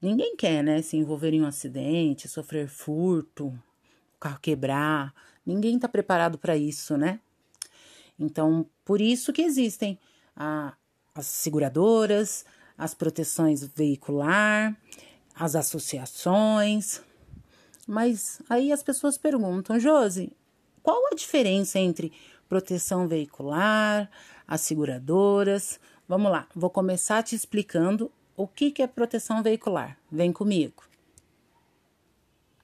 Ninguém quer, né, se envolver em um acidente, sofrer furto, o carro quebrar. Ninguém está preparado para isso, né? Então, por isso que existem a, as seguradoras, as proteções veicular, as associações. Mas aí as pessoas perguntam, Josi, qual a diferença entre proteção veicular, as seguradoras? Vamos lá, vou começar te explicando o que, que é proteção veicular. Vem comigo.